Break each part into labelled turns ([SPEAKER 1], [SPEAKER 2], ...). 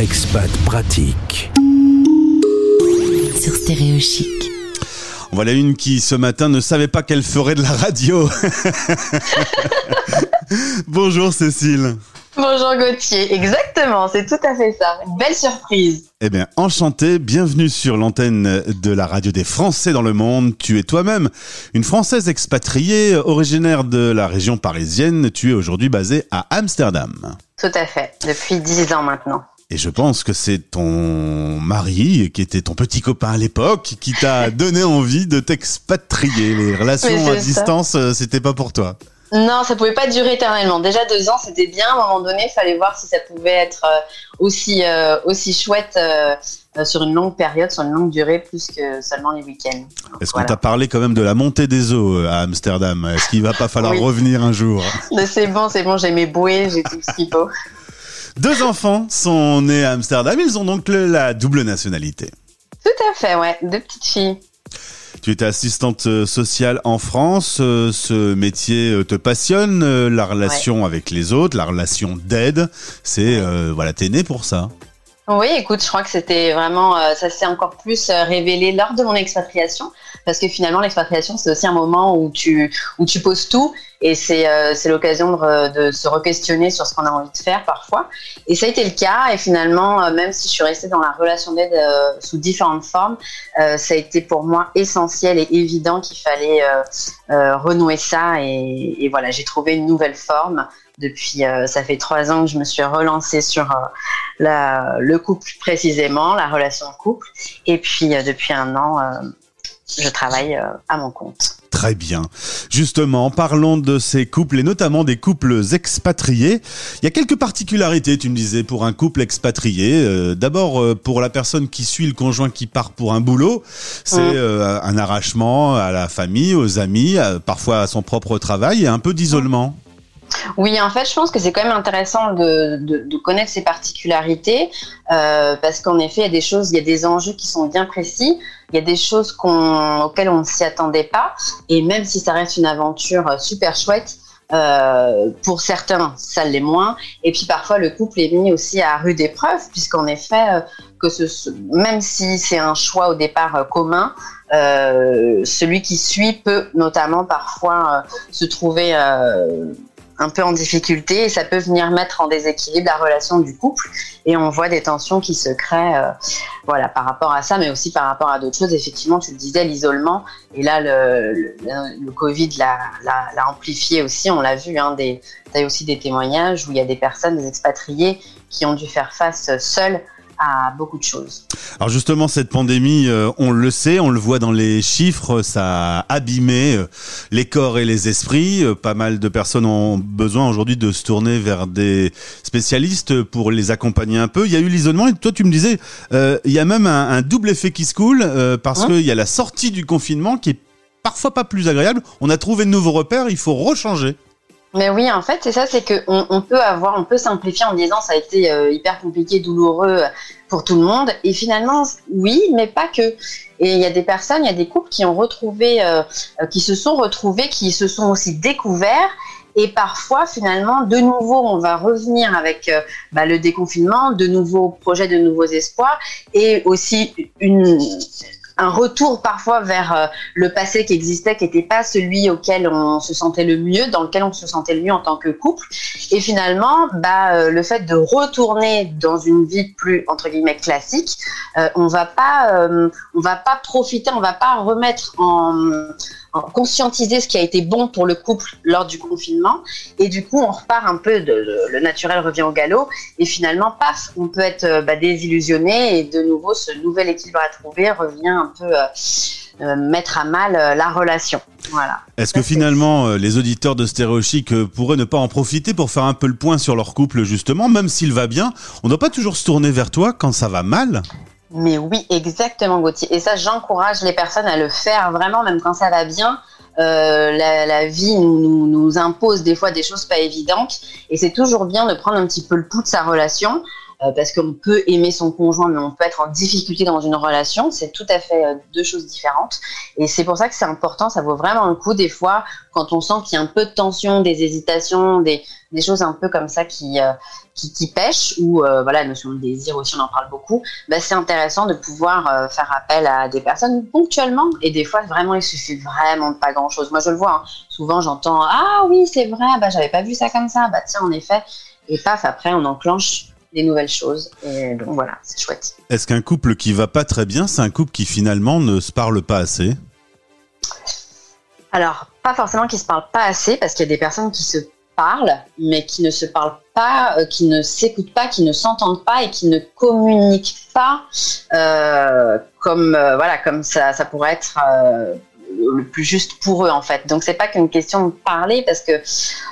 [SPEAKER 1] Expat pratique.
[SPEAKER 2] Sur Stéréo Chic.
[SPEAKER 3] Voilà une qui ce matin ne savait pas qu'elle ferait de la radio. Bonjour Cécile.
[SPEAKER 4] Bonjour Gauthier, exactement, c'est tout à fait ça. Une belle surprise.
[SPEAKER 3] Eh bien, enchanté, bienvenue sur l'antenne de la radio des Français dans le monde. Tu es toi-même une Française expatriée, originaire de la région parisienne. Tu es aujourd'hui basée à Amsterdam.
[SPEAKER 4] Tout à fait, depuis dix ans maintenant.
[SPEAKER 3] Et je pense que c'est ton mari, qui était ton petit copain à l'époque, qui t'a donné envie de t'expatrier. Les relations à distance, euh, c'était pas pour toi.
[SPEAKER 4] Non, ça pouvait pas durer éternellement. Déjà deux ans, c'était bien. À un moment donné, il fallait voir si ça pouvait être euh, aussi euh, aussi chouette sur une longue période, sur une longue durée, plus que seulement les week-ends.
[SPEAKER 3] Est-ce qu'on t'a parlé quand même de la montée des eaux à Amsterdam? Est-ce qu'il va pas falloir revenir un jour?
[SPEAKER 4] C'est bon, c'est bon. J'ai mes bouées, j'ai tout ce qu'il faut.
[SPEAKER 3] Deux enfants sont nés à Amsterdam. Ils ont donc la double nationalité.
[SPEAKER 4] Tout à fait, ouais. Deux petites filles.
[SPEAKER 3] Tu étais assistante euh, sociale en France. Euh, ce métier euh, te passionne, la relation avec les autres, la relation d'aide. C'est voilà, t'es né pour ça.
[SPEAKER 4] Oui, écoute, je crois que c'était vraiment, ça s'est encore plus révélé lors de mon expatriation, parce que finalement l'expatriation c'est aussi un moment où tu où tu poses tout et c'est euh, l'occasion de, se re-questionner sur ce qu'on a envie de faire parfois. Et ça a été le cas. Et finalement, euh, même si je suis restée dans la relation d'aide euh, sous différentes formes, ça a été pour moi essentiel et évident qu'il fallait renouer ça. Et voilà, j'ai trouvé une nouvelle forme. Depuis, ça fait trois ans que je me suis relancée sur la, le couple précisément, la relation couple. Et puis, depuis un an, je travaille à mon compte.
[SPEAKER 3] Très bien. Justement, parlons de ces couples et notamment des couples expatriés. Il y a quelques particularités, tu me disais, pour un couple expatrié. Euh, d'abord, euh, pour la personne qui suit le conjoint qui part pour un boulot, c'est euh, un arrachement à la famille, aux amis, parfois à son propre travail et un peu d'isolement.
[SPEAKER 4] Oui, en fait, je pense que c'est quand même intéressant de, connaître ces particularités euh, parce qu'en effet, il y a des choses, il y a des enjeux qui sont bien précis. Il y a des choses auxquelles on ne s'y attendait pas. Et même si ça reste une aventure euh, super chouette, euh, pour certains, ça l'est moins. Et puis parfois, le couple est mis aussi à rude épreuve, puisqu'en effet, que même si c'est un choix au départ commun, celui qui suit peut notamment parfois se trouver un peu en difficulté et ça peut venir mettre en déséquilibre la relation du couple. Et on voit des tensions qui se créent euh, voilà par rapport à ça mais aussi par rapport à d'autres choses. Effectivement tu le disais l'isolement. Et là le, le, Covid l'a amplifié aussi. On l'a vu hein, des as aussi des témoignages où il y a des personnes des expatriés qui ont dû faire face seules à beaucoup de choses.
[SPEAKER 3] Alors justement, cette pandémie, euh, on le sait, on le voit dans les chiffres, ça a abîmé euh, les corps et les esprits. Euh, pas mal de personnes ont besoin aujourd'hui de se tourner vers des spécialistes pour les accompagner un peu. Il y a eu l'isolement et toi tu me disais, il y a même un, double effet qui se coule parce hein qu'il y a la sortie du confinement qui est parfois pas plus agréable. On a trouvé de nouveaux repères, il faut rechanger.
[SPEAKER 4] Mais oui, en fait, c'est ça, c'est qu'on on peut avoir, on peut simplifier en disant ça a été euh, hyper compliqué, douloureux pour tout le monde. Et finalement, oui, mais pas que. Et il y a des personnes, il y a des couples qui ont retrouvé, euh, qui se sont retrouvés, qui se sont aussi découverts. Et parfois, finalement, de nouveau, on va revenir avec euh, bah, le déconfinement, de nouveaux projets, de nouveaux espoirs, et aussi une un retour parfois vers euh, le passé qui existait, qui n'était pas celui auquel on se sentait le mieux, dans lequel on se sentait le mieux en tant que couple. Et finalement, bah, euh, le fait de retourner dans une vie plus entre guillemets classique, euh, on va pas, va pas profiter, on va pas remettre en conscientiser ce qui a été bon pour le couple lors du confinement. Et du coup, on repart un peu, de, le naturel revient au galop. Et finalement, paf, on peut être euh, bah, désillusionné. Et de nouveau, ce nouvel équilibre à trouver revient un peu euh, euh, mettre à mal la relation. Voilà.
[SPEAKER 3] Est-ce que finalement, les auditeurs de Stéréochic pourraient ne pas en profiter pour faire un peu le point sur leur couple, justement, même s'il va bien? On ne doit pas toujours se tourner vers toi quand ça va mal
[SPEAKER 4] mais oui, exactement, Gauthier. Et ça, j'encourage les personnes à le faire vraiment, même quand ça va bien. Euh, la, la, vie nous, nous, impose des fois des choses pas évidentes. Et c'est toujours bien de prendre un petit peu le pouls de sa relation. Euh, parce qu'on peut aimer son conjoint, mais on peut être en difficulté dans une relation. C'est tout à fait euh, deux choses différentes. Et c'est pour ça que c'est important. Ça vaut vraiment le coup des fois quand on sent qu'il y a un peu de tension, des hésitations, des, des choses un peu comme ça qui euh, qui, qui pêchent ou voilà la notion de désir aussi on en parle beaucoup. Bah, c'est intéressant de pouvoir faire appel à des personnes ponctuellement et des fois vraiment il suffit vraiment de pas grand chose. Moi je le vois. Hein. Souvent j'entends ah oui c'est vrai bah j'avais pas vu ça comme ça bah tiens en effet et paf après on enclenche des nouvelles choses. Et donc voilà, c'est chouette.
[SPEAKER 3] Est-ce qu'un couple qui va pas très bien, c'est un couple qui finalement ne se parle pas assez?
[SPEAKER 4] Alors, pas forcément qui se parlent pas assez, parce qu'il y a des personnes qui se parlent, mais qui ne se parlent pas, euh, qui ne s'écoutent pas, qui ne s'entendent pas et qui ne communiquent pas euh, comme euh, voilà comme ça, ça pourrait être le plus juste pour eux en fait. Donc c'est pas qu'une question de parler parce que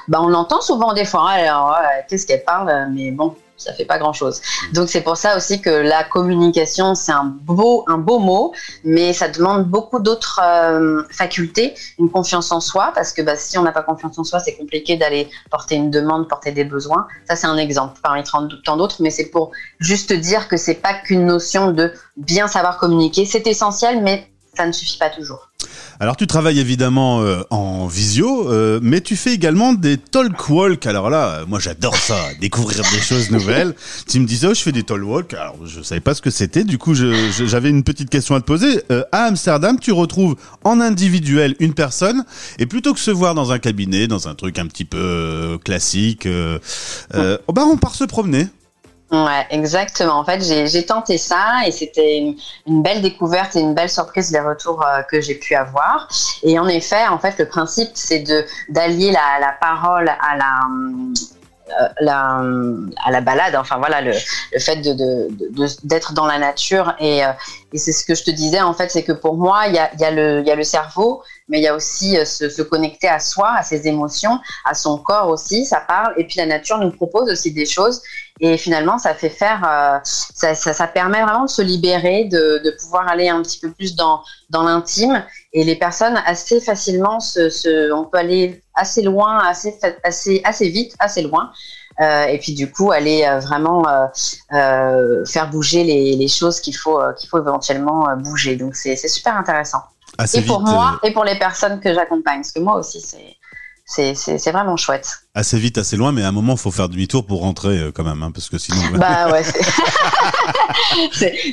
[SPEAKER 4] bah on entend souvent des fois alors qu'est-ce qu'elle parle? Mais bon ça fait pas grand chose. Donc c'est pour ça aussi que la communication c'est un beau un beau mot, mais ça demande beaucoup d'autres euh, facultés, une confiance en soi parce que bah, si on n'a pas confiance en soi, c'est compliqué d'aller porter une demande, porter des besoins. Ça c'est un exemple parmi tant d'autres, mais c'est pour juste dire que c'est pas qu'une notion de bien savoir communiquer, c'est essentiel, mais ça ne suffit pas toujours.
[SPEAKER 3] Alors tu travailles évidemment euh, en visio, euh, mais tu fais également des talk walk. Alors là, moi j'adore ça, découvrir des choses nouvelles. Tu me disais, oh, je fais des talk walk. Alors je savais pas ce que c'était. Du coup, j'avais une petite question à te poser. Euh, à Amsterdam, tu retrouves en individuel une personne, et plutôt que se voir dans un cabinet, dans un truc un petit peu classique, oh, bah on part se promener.
[SPEAKER 4] Ouais, exactement. En fait, j'ai tenté ça et c'était une, belle découverte et une belle surprise les retours euh, que j'ai pu avoir. Et en effet, en fait, le principe c'est de d'allier la, la, parole à la euh, à la balade, enfin voilà, le, le fait de, d'être de, dans la nature. Et, euh, et c'est ce que je te disais, en fait, c'est que pour moi, il y a, y, a y a le cerveau, mais il y a aussi se, connecter à soi, à ses émotions, à son corps aussi, ça parle. Et puis la nature nous propose aussi des choses. Et finalement, ça fait faire, euh, ça, ça, ça, permet vraiment de se libérer, de, de, pouvoir aller un petit peu plus dans, dans l'intime. Et les personnes assez facilement, se, se, on peut aller assez loin, assez, assez, assez vite, assez loin. Euh, et puis du coup, aller euh, vraiment euh, faire bouger les, les choses qu'il faut, qu'il faut éventuellement bouger. Donc c'est super intéressant.
[SPEAKER 3] Assez
[SPEAKER 4] et pour
[SPEAKER 3] vite,
[SPEAKER 4] moi et pour les personnes que j'accompagne, parce que moi aussi c'est c'est vraiment chouette.
[SPEAKER 3] Assez vite, assez loin, mais à un moment, il faut faire demi-tour pour rentrer euh, quand même, hein, parce que sinon.
[SPEAKER 4] Bah ouais,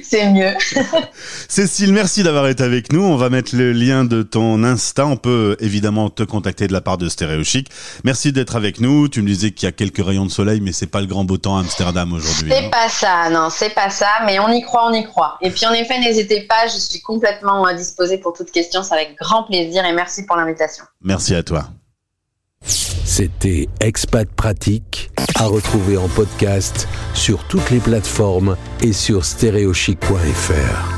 [SPEAKER 4] c'est mieux.
[SPEAKER 3] Cécile, merci d'avoir été avec nous. On va mettre le lien de ton Insta. On peut évidemment te contacter de la part de Stéréo Chic. Merci d'être avec nous. Tu me disais qu'il y a quelques rayons de soleil, mais c'est pas le grand beau temps à Amsterdam aujourd'hui.
[SPEAKER 4] C'est pas ça, non, c'est pas ça, mais on y croit, on y croit. Et puis en effet, n'hésitez pas, je suis complètement disposée pour toute question. C'est avec grand plaisir et merci pour l'invitation.
[SPEAKER 3] Merci à toi.
[SPEAKER 1] C'était Expat Pratique, à retrouver en podcast sur toutes les plateformes et sur stéréochic.fr.